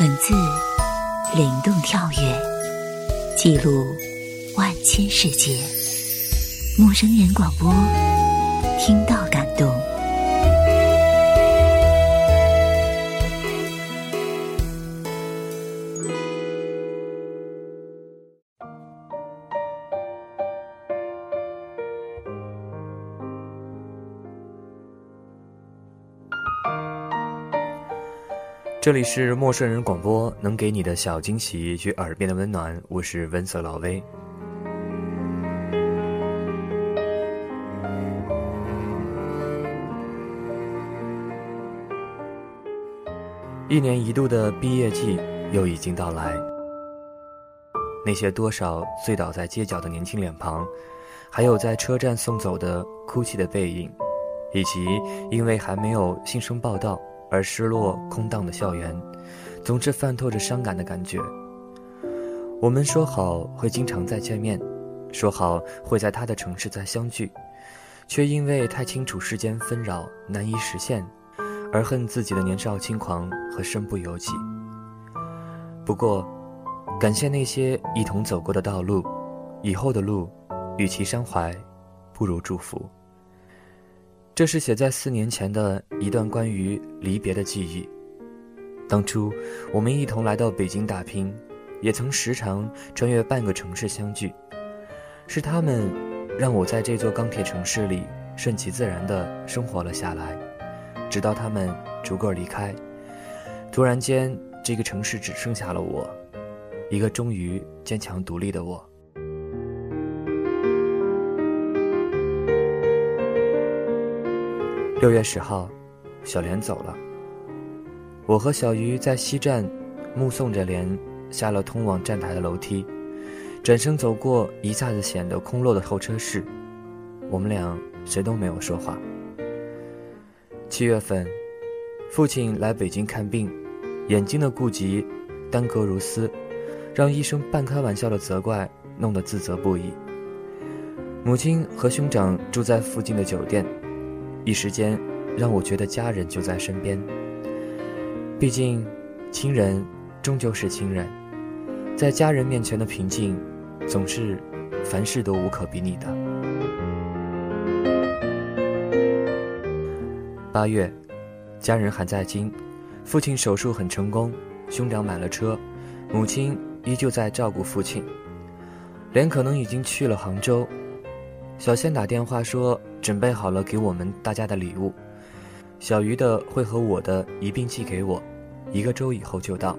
文字灵动跳跃，记录万千世界。陌生人广播，听到感动。这里是陌生人广播，能给你的小惊喜与耳边的温暖。我是温色老威。一年一度的毕业季又已经到来，那些多少醉倒在街角的年轻脸庞，还有在车站送走的哭泣的背影，以及因为还没有新生报道。而失落、空荡的校园，总是泛透着伤感的感觉。我们说好会经常再见面，说好会在他的城市再相聚，却因为太清楚世间纷扰难以实现，而恨自己的年少轻狂和身不由己。不过，感谢那些一同走过的道路，以后的路，与其伤怀，不如祝福。这是写在四年前的一段关于离别的记忆。当初我们一同来到北京打拼，也曾时常穿越半个城市相聚。是他们，让我在这座钢铁城市里顺其自然地生活了下来，直到他们逐个离开。突然间，这个城市只剩下了我，一个终于坚强独立的我。六月十号，小莲走了。我和小鱼在西站，目送着莲下了通往站台的楼梯，转身走过一下子显得空落的候车室。我们俩谁都没有说话。七月份，父亲来北京看病，眼睛的顾及耽搁如斯，让医生半开玩笑的责怪，弄得自责不已。母亲和兄长住在附近的酒店。一时间，让我觉得家人就在身边。毕竟，亲人终究是亲人，在家人面前的平静，总是凡事都无可比拟的。八月，家人还在京，父亲手术很成功，兄长买了车，母亲依旧在照顾父亲，连可能已经去了杭州。小仙打电话说。准备好了给我们大家的礼物，小鱼的会和我的一并寄给我，一个周以后就到。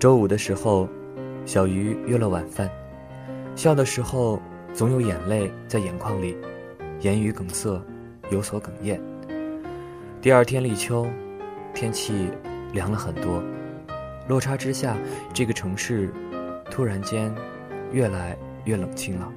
周五的时候，小鱼约了晚饭，笑的时候总有眼泪在眼眶里，言语梗塞，有所哽咽。第二天立秋，天气凉了很多，落差之下，这个城市突然间越来越冷清了。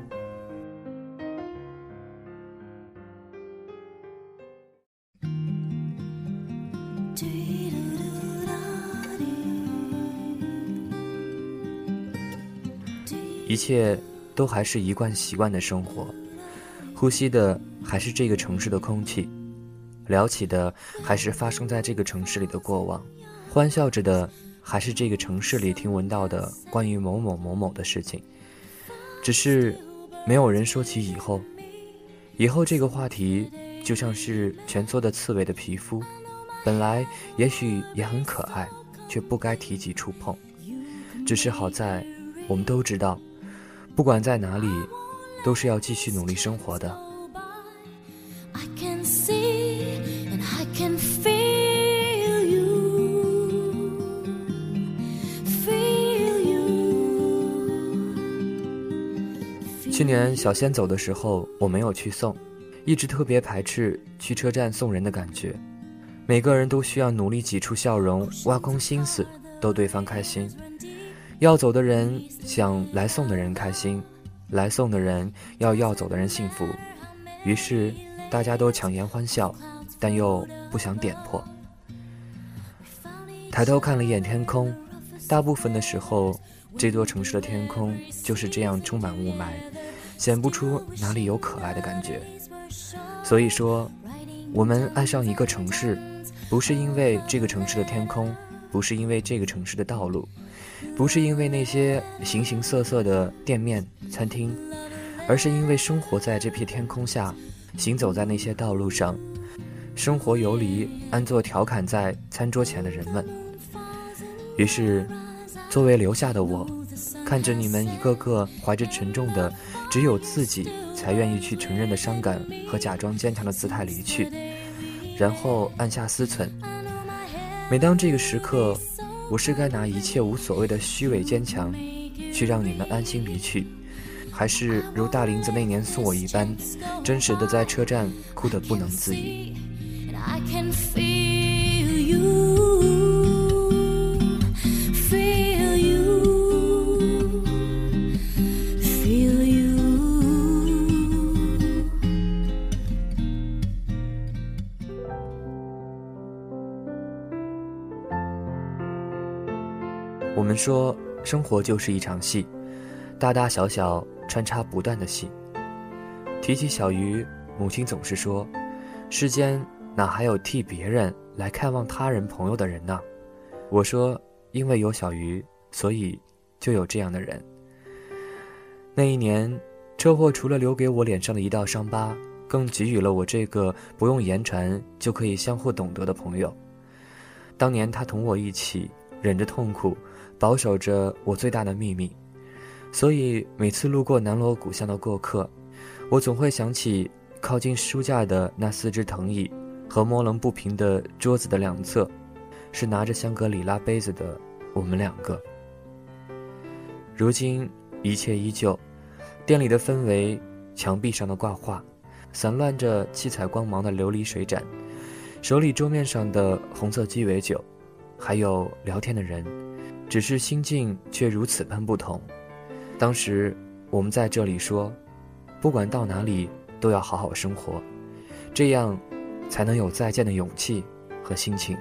一切都还是一贯习惯的生活，呼吸的还是这个城市的空气，聊起的还是发生在这个城市里的过往，欢笑着的还是这个城市里听闻到的关于某某某某的事情。只是，没有人说起以后。以后这个话题就像是蜷缩的刺猬的皮肤，本来也许也很可爱，却不该提及触碰。只是好在，我们都知道。不管在哪里，都是要继续努力生活的。去年小仙走的时候，我没有去送，一直特别排斥去车站送人的感觉。每个人都需要努力挤出笑容，挖空心思逗对方开心。要走的人想来送的人开心，来送的人要要走的人幸福，于是大家都强颜欢笑，但又不想点破。抬头看了一眼天空，大部分的时候，这座城市的天空就是这样充满雾霾，显不出哪里有可爱的感觉。所以说，我们爱上一个城市，不是因为这个城市的天空。不是因为这个城市的道路，不是因为那些形形色色的店面、餐厅，而是因为生活在这片天空下，行走在那些道路上，生活游离，安坐调侃在餐桌前的人们。于是，作为留下的我，看着你们一个个怀着沉重的只有自己才愿意去承认的伤感和假装坚强的姿态离去，然后按下思忖。每当这个时刻，我是该拿一切无所谓的虚伪坚强，去让你们安心离去，还是如大林子那年送我一般，真实的在车站哭得不能自已？们说，生活就是一场戏，大大小小穿插不断的戏。提起小鱼，母亲总是说：“世间哪还有替别人来看望他人朋友的人呢？”我说：“因为有小鱼，所以就有这样的人。”那一年，车祸除了留给我脸上的一道伤疤，更给予了我这个不用言传就可以相互懂得的朋友。当年他同我一起忍着痛苦。保守着我最大的秘密，所以每次路过南锣鼓巷的过客，我总会想起靠近书架的那四只藤椅和摸棱不平的桌子的两侧，是拿着香格里拉杯子的我们两个。如今一切依旧，店里的氛围，墙壁上的挂画，散乱着七彩光芒的琉璃水盏，手里桌面上的红色鸡尾酒，还有聊天的人。只是心境却如此般不同。当时我们在这里说，不管到哪里都要好好生活，这样才能有再见的勇气和心情。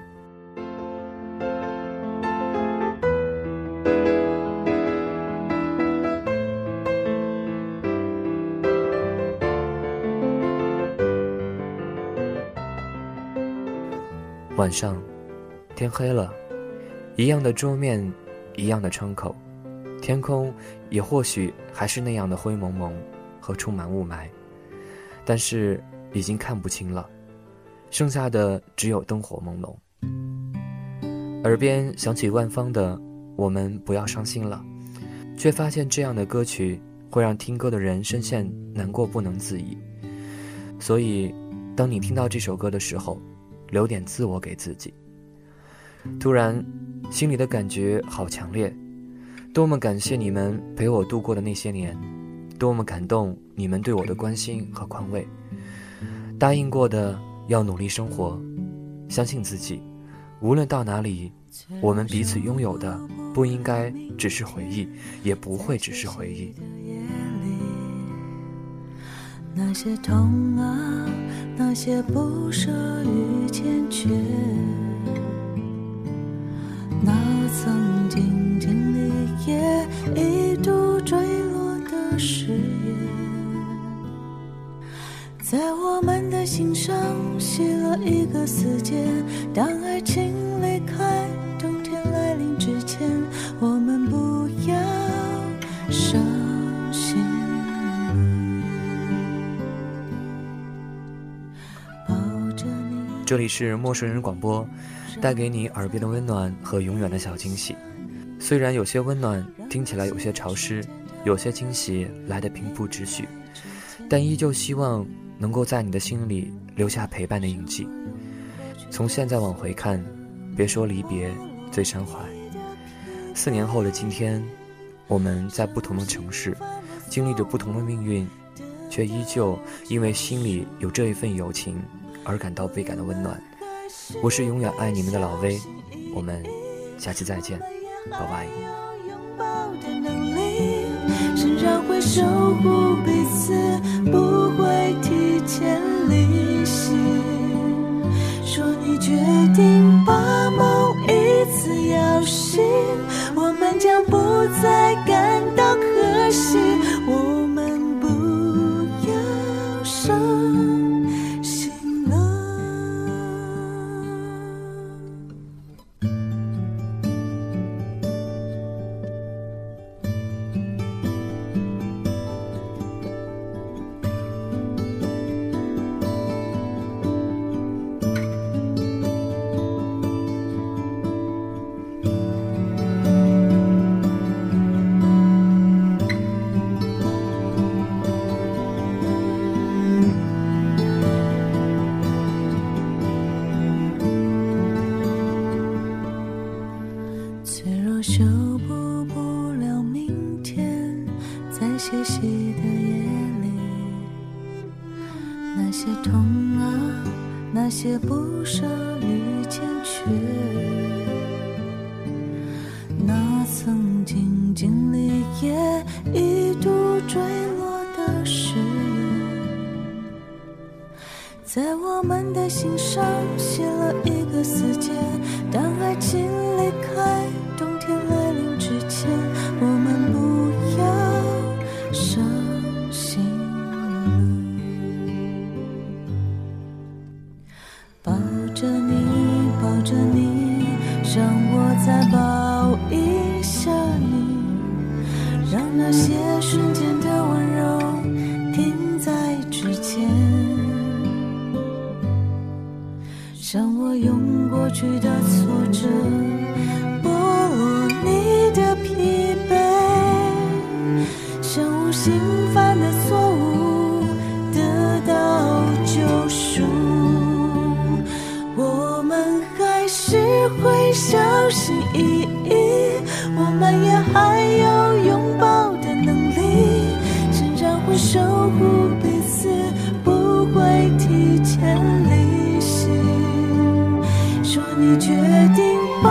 晚上，天黑了，一样的桌面。一样的窗口，天空也或许还是那样的灰蒙蒙和充满雾霾，但是已经看不清了，剩下的只有灯火朦胧。耳边响起万芳的《我们不要伤心了》，却发现这样的歌曲会让听歌的人深陷难过不能自已。所以，当你听到这首歌的时候，留点自我给自己。突然。心里的感觉好强烈，多么感谢你们陪我度过的那些年，多么感动你们对我的关心和宽慰。答应过的要努力生活，相信自己，无论到哪里，我们彼此拥有的不应该只是回忆，也不会只是回忆。那些痛啊，那些不舍与坚决。曾经经历也一度坠落的誓言，在我们的心上写了一个死结。当爱情离开，冬天来临之前，我们不要伤心。抱着你。这里是陌生人广播。带给你耳边的温暖和永远的小惊喜，虽然有些温暖听起来有些潮湿，有些惊喜来得平铺直叙，但依旧希望能够在你的心里留下陪伴的印记。从现在往回看，别说离别最伤怀。四年后的今天，我们在不同的城市，经历着不同的命运，却依旧因为心里有这一份友情而感到倍感的温暖。我是永远爱你们的老威，我们下期再见，拜拜。在歇息的夜里，那些痛啊，那些不舍与欠缺，那曾经经历也一度坠落的誓言，在我们的心上写了一个死结。当爱情那些瞬间的温柔停在指尖。像我用过去的挫折剥落你的疲惫，像无心犯的错误得到救赎。我们还是会小心翼翼，我们也还有守护彼此，不会提前离席。说你决定把